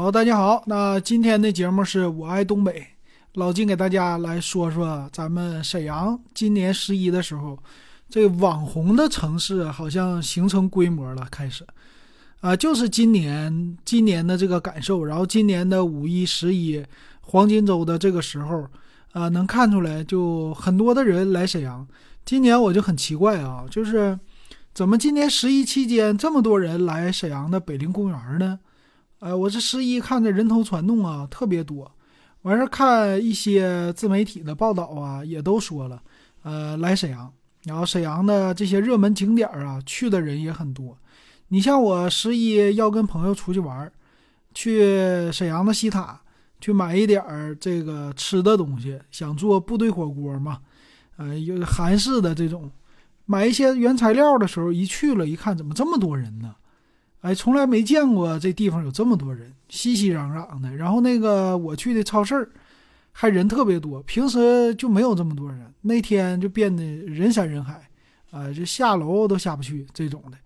好，大家好，那今天的节目是我爱东北，老金给大家来说说咱们沈阳今年十一的时候，这网红的城市好像形成规模了，开始，啊，就是今年今年的这个感受，然后今年的五一、十一黄金周的这个时候，啊，能看出来就很多的人来沈阳。今年我就很奇怪啊，就是怎么今年十一期间这么多人来沈阳的北陵公园呢？呃，我这十一看着人头攒动啊，特别多。完事看一些自媒体的报道啊，也都说了，呃，来沈阳，然后沈阳的这些热门景点啊，去的人也很多。你像我十一要跟朋友出去玩，去沈阳的西塔去买一点儿这个吃的东西，想做部队火锅嘛，呃，有韩式的这种，买一些原材料的时候，一去了一看，怎么这么多人呢？哎，从来没见过这地方有这么多人，熙熙攘攘的。然后那个我去的超市，还人特别多，平时就没有这么多人。那天就变得人山人海，啊，就下楼都下不去这种的。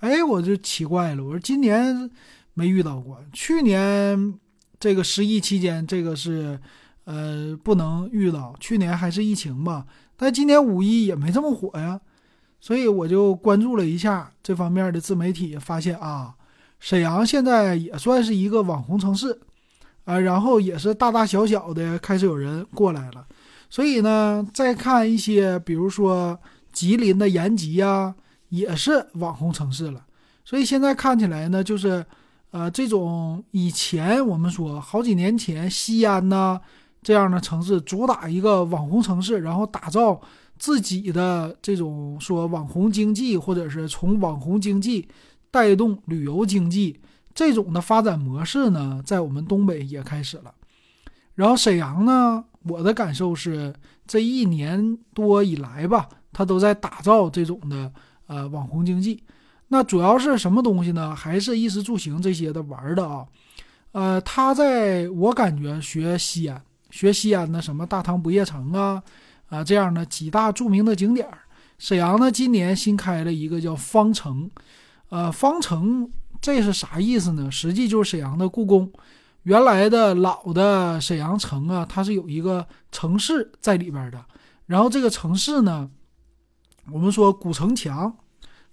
哎，我就奇怪了，我说今年没遇到过，去年这个十一期间这个是呃不能遇到，去年还是疫情吧，但今年五一也没这么火呀。所以我就关注了一下这方面的自媒体，发现啊，沈阳现在也算是一个网红城市，啊，然后也是大大小小的开始有人过来了。所以呢，再看一些，比如说吉林的延吉啊，也是网红城市了。所以现在看起来呢，就是，呃，这种以前我们说好几年前西安呐这样的城市，主打一个网红城市，然后打造。自己的这种说网红经济，或者是从网红经济带动旅游经济这种的发展模式呢，在我们东北也开始了。然后沈阳呢，我的感受是这一年多以来吧，它都在打造这种的呃网红经济。那主要是什么东西呢？还是衣食住行这些的玩的啊？呃，他在我感觉学西安，学西安的什么大唐不夜城啊。啊，这样的几大著名的景点，沈阳呢今年新开了一个叫方城，呃，方城这是啥意思呢？实际就是沈阳的故宫，原来的老的沈阳城啊，它是有一个城市在里边的。然后这个城市呢，我们说古城墙，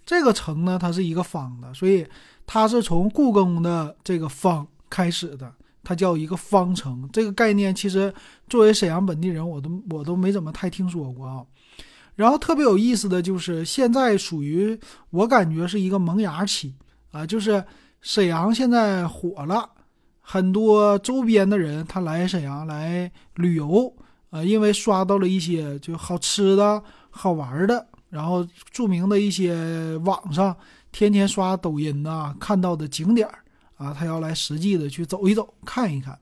这个城呢它是一个方的，所以它是从故宫的这个方开始的。它叫一个方程，这个概念其实作为沈阳本地人，我都我都没怎么太听说过啊。然后特别有意思的就是，现在属于我感觉是一个萌芽期啊，就是沈阳现在火了，很多周边的人他来沈阳来旅游啊，因为刷到了一些就好吃的好玩的，然后著名的一些网上天天刷抖音呐看到的景点儿。啊，他要来实际的去走一走，看一看，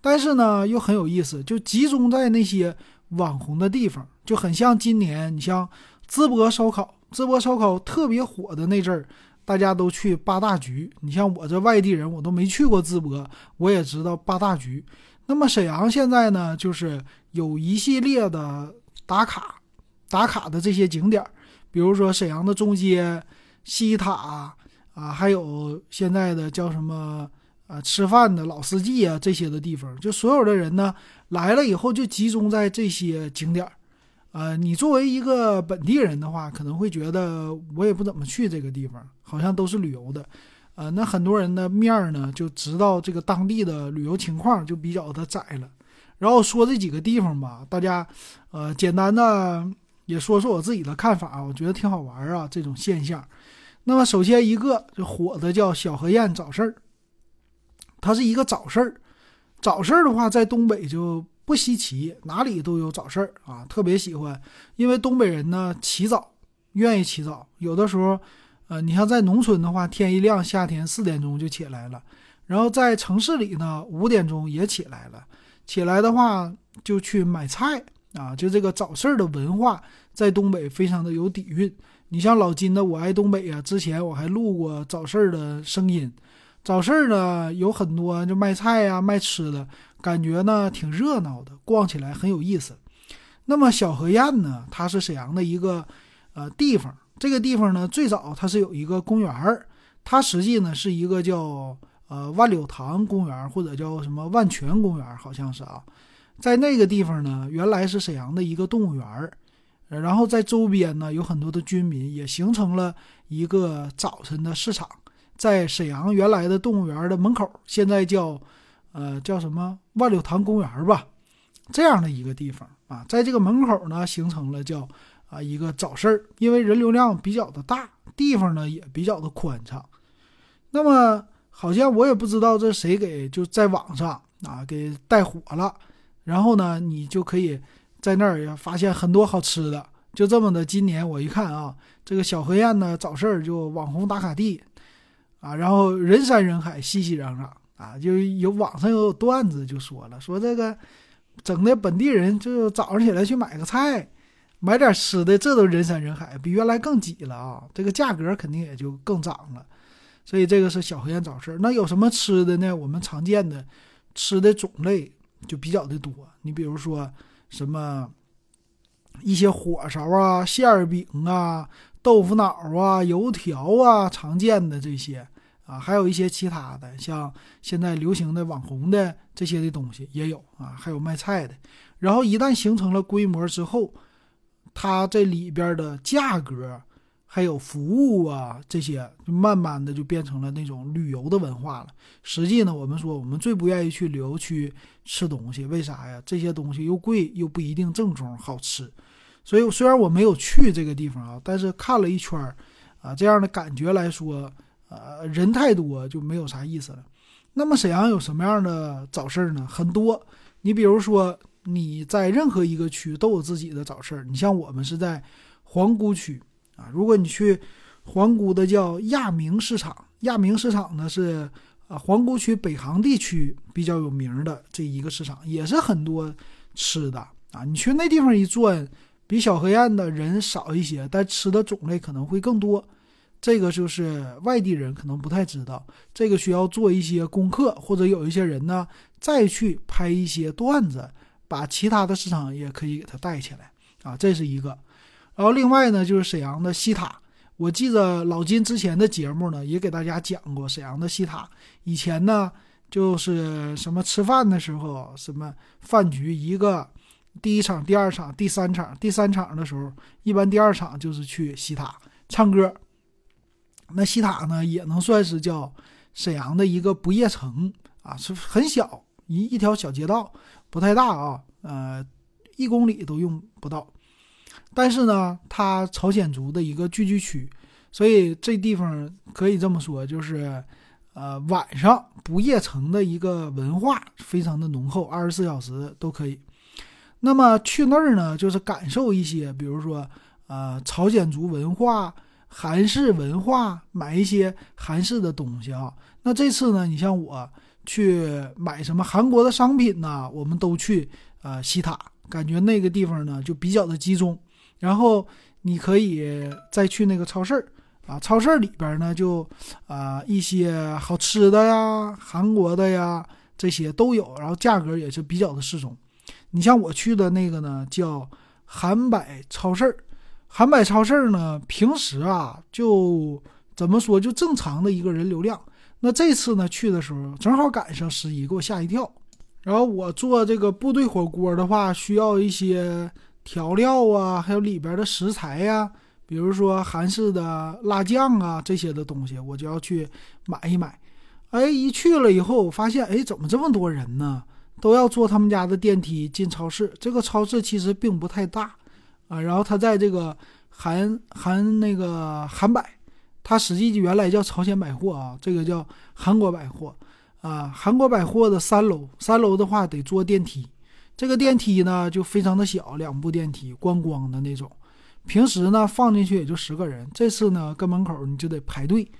但是呢，又很有意思，就集中在那些网红的地方，就很像今年，你像淄博烧烤，淄博烧烤特别火的那阵儿，大家都去八大局。你像我这外地人，我都没去过淄博，我也知道八大局。那么沈阳现在呢，就是有一系列的打卡、打卡的这些景点，比如说沈阳的中街、西塔。啊，还有现在的叫什么啊，吃饭的老司机啊，这些的地方，就所有的人呢来了以后就集中在这些景点儿。呃，你作为一个本地人的话，可能会觉得我也不怎么去这个地方，好像都是旅游的。呃，那很多人的面儿呢就知道这个当地的旅游情况就比较的窄了。然后说这几个地方吧，大家呃简单的也说说我自己的看法，我觉得挺好玩啊，这种现象。那么首先一个就火的叫小河堰早市儿，它是一个早市儿。早市儿的话，在东北就不稀奇，哪里都有早市儿啊，特别喜欢。因为东北人呢起早，愿意起早。有的时候，呃，你像在农村的话，天一亮，夏天四点钟就起来了。然后在城市里呢，五点钟也起来了。起来的话就去买菜啊，就这个早市儿的文化在东北非常的有底蕴。你像老金的《我爱东北》啊，之前我还录过早市儿的声音。早市儿呢有很多就卖菜呀、卖吃的，感觉呢挺热闹的，逛起来很有意思。那么小河堰呢，它是沈阳的一个呃地方。这个地方呢，最早它是有一个公园儿，它实际呢是一个叫呃万柳塘公园或者叫什么万泉公园，好像是啊，在那个地方呢，原来是沈阳的一个动物园儿，然后在周边呢有很多的居民，也形成了一个早晨的市场，在沈阳原来的动物园的门口，现在叫呃叫什么？万柳塘公园吧，这样的一个地方啊，在这个门口呢形成了叫啊一个早市儿，因为人流量比较的大，地方呢也比较的宽敞，那么。好像我也不知道这谁给就在网上啊给带火了，然后呢，你就可以在那儿也发现很多好吃的。就这么的，今年我一看啊，这个小河沿呢早市就网红打卡地啊，然后人山人海，熙熙攘攘啊，就有网上有段子就说了，说这个整的本地人就早上起来去买个菜，买点吃的，这都人山人海，比原来更挤了啊，这个价格肯定也就更涨了。所以这个是小河沿早市。那有什么吃的呢？我们常见的吃的种类就比较的多。你比如说什么一些火烧啊、馅饼啊、豆腐脑啊、油条啊，常见的这些啊，还有一些其他的，像现在流行的网红的这些的东西也有啊，还有卖菜的。然后一旦形成了规模之后，它这里边的价格。还有服务啊，这些就慢慢的就变成了那种旅游的文化了。实际呢，我们说我们最不愿意去旅游区吃东西，为啥呀？这些东西又贵，又不一定正宗好吃。所以虽然我没有去这个地方啊，但是看了一圈儿啊，这样的感觉来说，呃，人太多就没有啥意思了。那么沈阳有什么样的早市呢？很多。你比如说你在任何一个区都有自己的早市。你像我们是在皇姑区。啊，如果你去皇姑的叫亚明市场，亚明市场呢是啊皇姑区北航地区比较有名的这一个市场，也是很多吃的啊。你去那地方一转，比小河沿的人少一些，但吃的种类可能会更多。这个就是外地人可能不太知道，这个需要做一些功课，或者有一些人呢再去拍一些段子，把其他的市场也可以给它带起来啊，这是一个。然后另外呢，就是沈阳的西塔。我记得老金之前的节目呢，也给大家讲过沈阳的西塔。以前呢，就是什么吃饭的时候，什么饭局，一个第一场、第二场、第三场，第三场的时候，一般第二场就是去西塔唱歌。那西塔呢，也能算是叫沈阳的一个不夜城啊，是很小一一条小街道，不太大啊，呃，一公里都用不到。但是呢，它朝鲜族的一个聚居区，所以这地方可以这么说，就是，呃，晚上不夜城的一个文化非常的浓厚，二十四小时都可以。那么去那儿呢，就是感受一些，比如说，呃，朝鲜族文化、韩式文化，买一些韩式的东西啊。那这次呢，你像我去买什么韩国的商品呢，我们都去呃西塔，感觉那个地方呢就比较的集中。然后你可以再去那个超市啊，超市里边呢就啊一些好吃的呀，韩国的呀这些都有，然后价格也是比较的适中。你像我去的那个呢叫韩百超市，韩百超市呢平时啊就怎么说就正常的一个人流量，那这次呢去的时候正好赶上十一，给我吓一跳。然后我做这个部队火锅的话，需要一些。调料啊，还有里边的食材呀，比如说韩式的辣酱啊这些的东西，我就要去买一买。哎，一去了以后，我发现哎，怎么这么多人呢？都要坐他们家的电梯进超市。这个超市其实并不太大啊。然后它在这个韩韩那个韩百，它实际原来叫朝鲜百货啊，这个叫韩国百货啊。韩国百货的三楼，三楼的话得坐电梯。这个电梯呢就非常的小，两部电梯观光的那种，平时呢放进去也就十个人，这次呢跟门口你就得排队，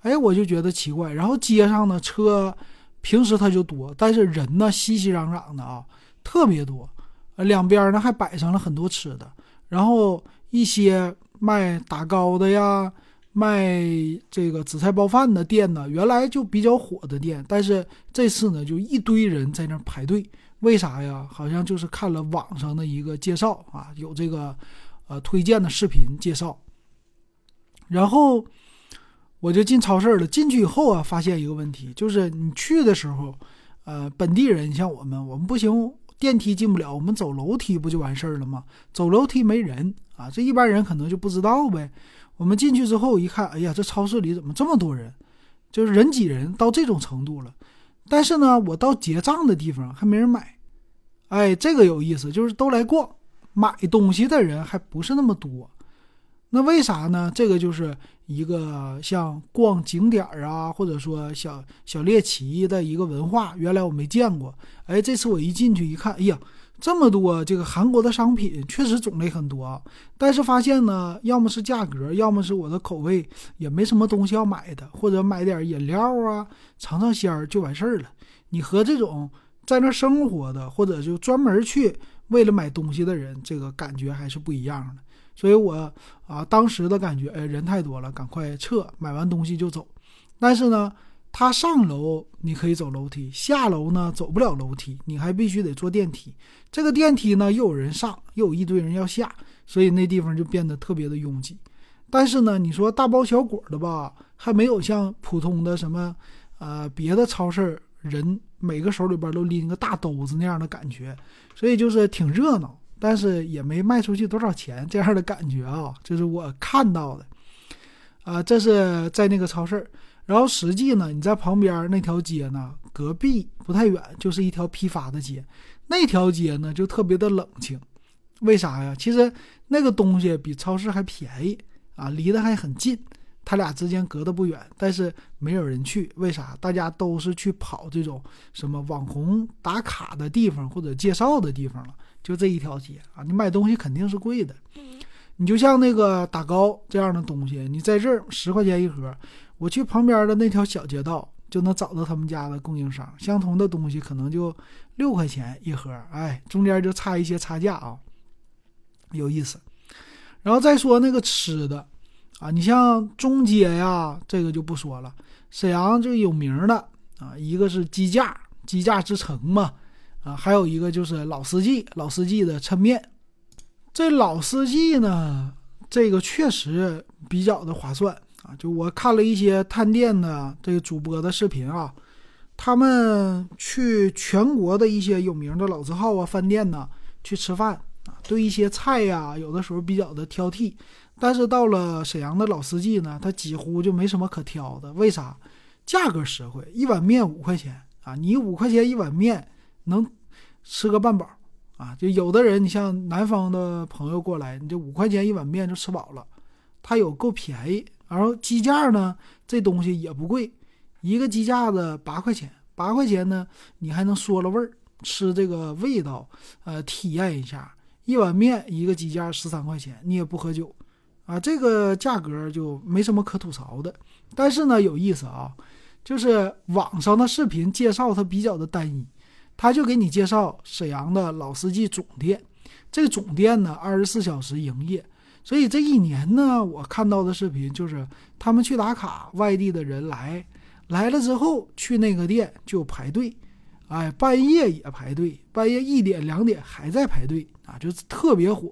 哎，我就觉得奇怪。然后街上呢车平时它就多，但是人呢熙熙攘攘的啊，特别多，两边呢还摆上了很多吃的，然后一些卖打糕的呀，卖这个紫菜包饭的店呢，原来就比较火的店，但是这次呢就一堆人在那排队。为啥呀？好像就是看了网上的一个介绍啊，有这个呃推荐的视频介绍。然后我就进超市了。进去以后啊，发现一个问题，就是你去的时候，呃，本地人像我们，我们不行，电梯进不了，我们走楼梯不就完事儿了吗？走楼梯没人啊，这一般人可能就不知道呗。我们进去之后一看，哎呀，这超市里怎么这么多人？就是人挤人到这种程度了。但是呢，我到结账的地方还没人买。哎，这个有意思，就是都来逛买东西的人还不是那么多。那为啥呢？这个就是一个像逛景点啊，或者说小小猎奇的一个文化。原来我没见过，哎，这次我一进去一看，哎呀，这么多这个韩国的商品，确实种类很多啊。但是发现呢，要么是价格，要么是我的口味，也没什么东西要买的，或者买点饮料啊，尝尝鲜儿就完事儿了。你和这种在那生活的，或者就专门去为了买东西的人，这个感觉还是不一样的。所以我啊，当时的感觉，哎，人太多了，赶快撤，买完东西就走。但是呢，他上楼你可以走楼梯，下楼呢走不了楼梯，你还必须得坐电梯。这个电梯呢又有人上，又有一堆人要下，所以那地方就变得特别的拥挤。但是呢，你说大包小裹的吧，还没有像普通的什么呃别的超市人每个手里边都拎个大兜子那样的感觉，所以就是挺热闹。但是也没卖出去多少钱，这样的感觉啊，这是我看到的。啊，这是在那个超市，然后实际呢，你在旁边那条街呢，隔壁不太远就是一条批发的街，那条街呢就特别的冷清。为啥呀？其实那个东西比超市还便宜啊，离得还很近，它俩之间隔得不远，但是没有人去。为啥？大家都是去跑这种什么网红打卡的地方或者介绍的地方了。就这一条街啊，你买东西肯定是贵的。你就像那个打糕这样的东西，你在这儿十块钱一盒，我去旁边的那条小街道就能找到他们家的供应商，相同的东西可能就六块钱一盒，哎，中间就差一些差价啊，有意思。然后再说那个吃的啊，你像中街呀，这个就不说了。沈阳就有名的啊，一个是鸡架，鸡架之城嘛。啊，还有一个就是老四季，老四季的抻面。这老四季呢，这个确实比较的划算啊。就我看了一些探店的这个主播的视频啊，他们去全国的一些有名的老字号啊饭店呢去吃饭啊，对一些菜呀，有的时候比较的挑剔。但是到了沈阳的老四季呢，他几乎就没什么可挑的。为啥？价格实惠，一碗面五块钱啊，你五块钱一碗面能。吃个半饱，啊，就有的人，你像南方的朋友过来，你就五块钱一碗面就吃饱了，他有够便宜。然后鸡架呢，这东西也不贵，一个鸡架子八块钱，八块钱呢，你还能说了味儿，吃这个味道，呃，体验一下。一碗面一个鸡架十三块钱，你也不喝酒，啊，这个价格就没什么可吐槽的。但是呢，有意思啊，就是网上的视频介绍它比较的单一。他就给你介绍沈阳的老司机总店，这总店呢二十四小时营业，所以这一年呢，我看到的视频就是他们去打卡，外地的人来来了之后去那个店就排队，哎，半夜也排队，半夜一点两点还在排队啊，就特别火。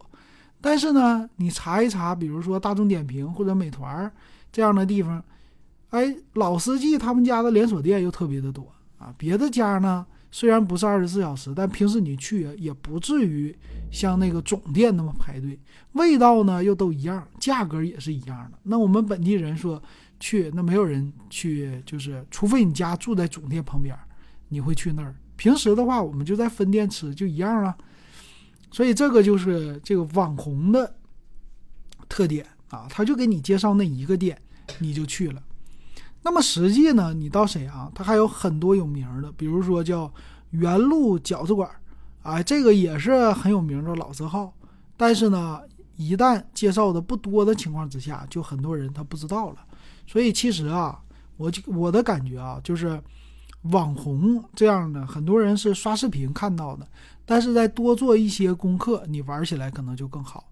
但是呢，你查一查，比如说大众点评或者美团这样的地方，哎，老司机他们家的连锁店又特别的多啊，别的家呢。虽然不是二十四小时，但平时你去也不至于像那个总店那么排队。味道呢又都一样，价格也是一样的。那我们本地人说去，那没有人去，就是除非你家住在总店旁边，你会去那儿。平时的话，我们就在分店吃，就一样了。所以这个就是这个网红的特点啊，他就给你介绍那一个店，你就去了。那么实际呢？你到沈阳，它还有很多有名的，比如说叫原路饺子馆，啊，这个也是很有名的老字号。但是呢，一旦介绍的不多的情况之下，就很多人他不知道了。所以其实啊，我就我的感觉啊，就是网红这样的，很多人是刷视频看到的，但是再多做一些功课，你玩起来可能就更好。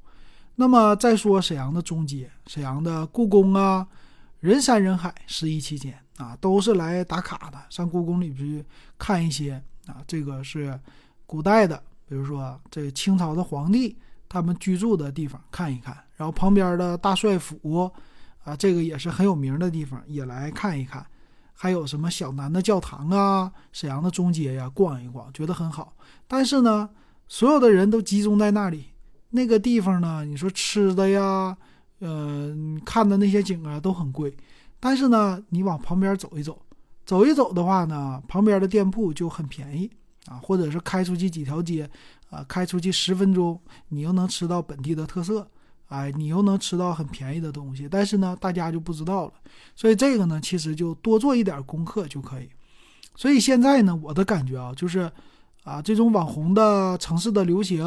那么再说沈阳的中街，沈阳的故宫啊。人山人海，十一期间啊，都是来打卡的，上故宫里去看一些啊，这个是古代的，比如说这清朝的皇帝他们居住的地方看一看，然后旁边的大帅府啊，这个也是很有名的地方，也来看一看。还有什么小南的教堂啊，沈阳的中街呀，逛一逛，觉得很好。但是呢，所有的人都集中在那里，那个地方呢，你说吃的呀，呃，看的那些景啊，都很贵。但是呢，你往旁边走一走，走一走的话呢，旁边的店铺就很便宜啊，或者是开出去几条街，啊，开出去十分钟，你又能吃到本地的特色。哎，你又能吃到很便宜的东西，但是呢，大家就不知道了。所以这个呢，其实就多做一点功课就可以。所以现在呢，我的感觉啊，就是啊，这种网红的城市的流行，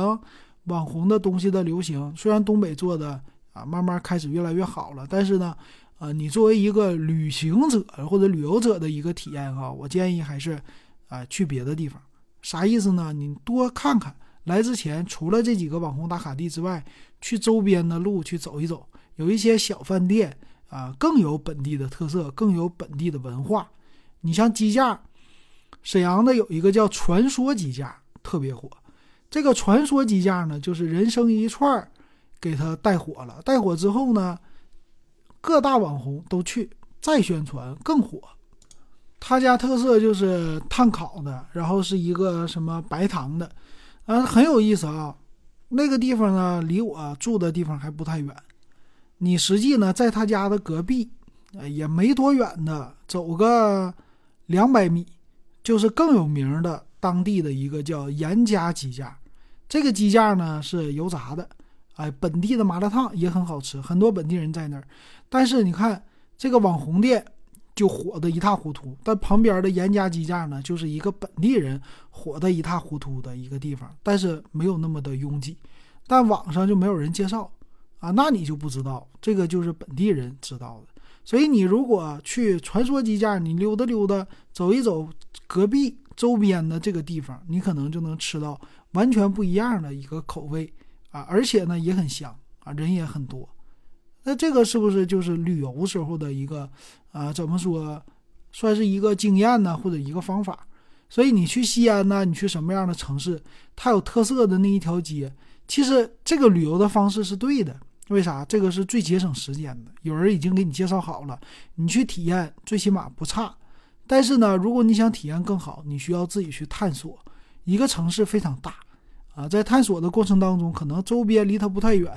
网红的东西的流行，虽然东北做的啊，慢慢开始越来越好了，但是呢，呃，你作为一个旅行者或者旅游者的一个体验哈，我建议还是啊，去别的地方。啥意思呢？你多看看。来之前，除了这几个网红打卡地之外，去周边的路去走一走，有一些小饭店啊，更有本地的特色，更有本地的文化。你像鸡架，沈阳的有一个叫传说鸡架，特别火。这个传说鸡架呢，就是人生一串给他带火了。带火之后呢，各大网红都去再宣传，更火。他家特色就是炭烤的，然后是一个什么白糖的。啊，很有意思啊！那个地方呢，离我住的地方还不太远。你实际呢，在他家的隔壁，也没多远的，走个两百米，就是更有名的当地的一个叫严家鸡架。这个鸡架呢是油炸的，哎，本地的麻辣烫也很好吃，很多本地人在那儿。但是你看这个网红店。就火得一塌糊涂，但旁边的严家鸡架呢，就是一个本地人火得一塌糊涂的一个地方，但是没有那么的拥挤，但网上就没有人介绍啊，那你就不知道，这个就是本地人知道的。所以你如果去传说鸡架，你溜达溜达，走一走隔壁周边的这个地方，你可能就能吃到完全不一样的一个口味啊，而且呢也很香啊，人也很多。那这个是不是就是旅游时候的一个啊？怎么说，算是一个经验呢，或者一个方法？所以你去西安呢，你去什么样的城市，它有特色的那一条街，其实这个旅游的方式是对的。为啥？这个是最节省时间的。有人已经给你介绍好了，你去体验，最起码不差。但是呢，如果你想体验更好，你需要自己去探索。一个城市非常大啊，在探索的过程当中，可能周边离它不太远，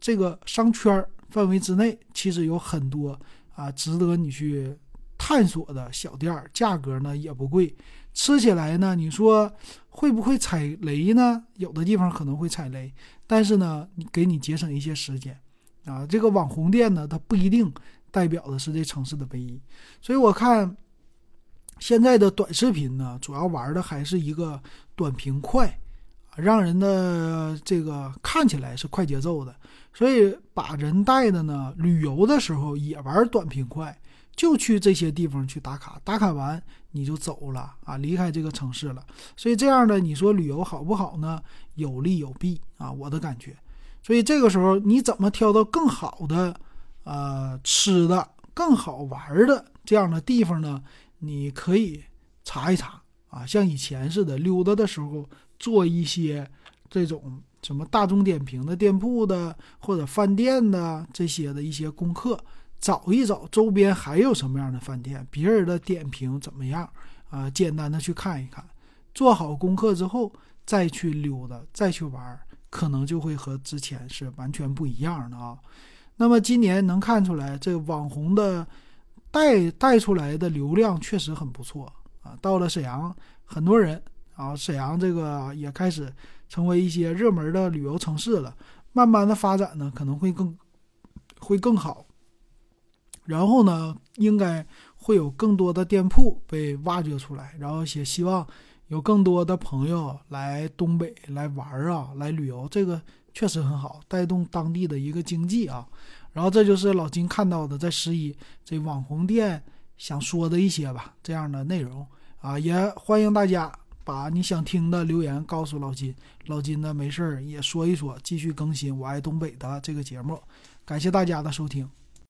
这个商圈儿。范围之内，其实有很多啊值得你去探索的小店儿，价格呢也不贵，吃起来呢，你说会不会踩雷呢？有的地方可能会踩雷，但是呢，给你节省一些时间啊。这个网红店呢，它不一定代表的是这城市的唯一，所以我看现在的短视频呢，主要玩的还是一个短平快。让人的这个看起来是快节奏的，所以把人带的呢，旅游的时候也玩短平快，就去这些地方去打卡，打卡完你就走了啊，离开这个城市了。所以这样的你说旅游好不好呢？有利有弊啊，我的感觉。所以这个时候你怎么挑到更好的呃吃的、更好玩的这样的地方呢？你可以查一查啊，像以前似的溜达的时候。做一些这种什么大众点评的店铺的或者饭店的这些的一些功课，找一找周边还有什么样的饭店，别人的点评怎么样啊？简单的去看一看，做好功课之后再去溜达，再去玩，可能就会和之前是完全不一样的啊。那么今年能看出来，这网红的带带出来的流量确实很不错啊。到了沈阳，很多人。啊，沈阳这个也开始成为一些热门的旅游城市了。慢慢的发展呢，可能会更会更好。然后呢，应该会有更多的店铺被挖掘出来。然后也希望有更多的朋友来东北来玩啊，来旅游，这个确实很好，带动当地的一个经济啊。然后这就是老金看到的在十一这网红店想说的一些吧，这样的内容啊，也欢迎大家。把你想听的留言告诉老金，老金呢没事儿也说一说，继续更新《我爱东北》的这个节目。感谢大家的收听。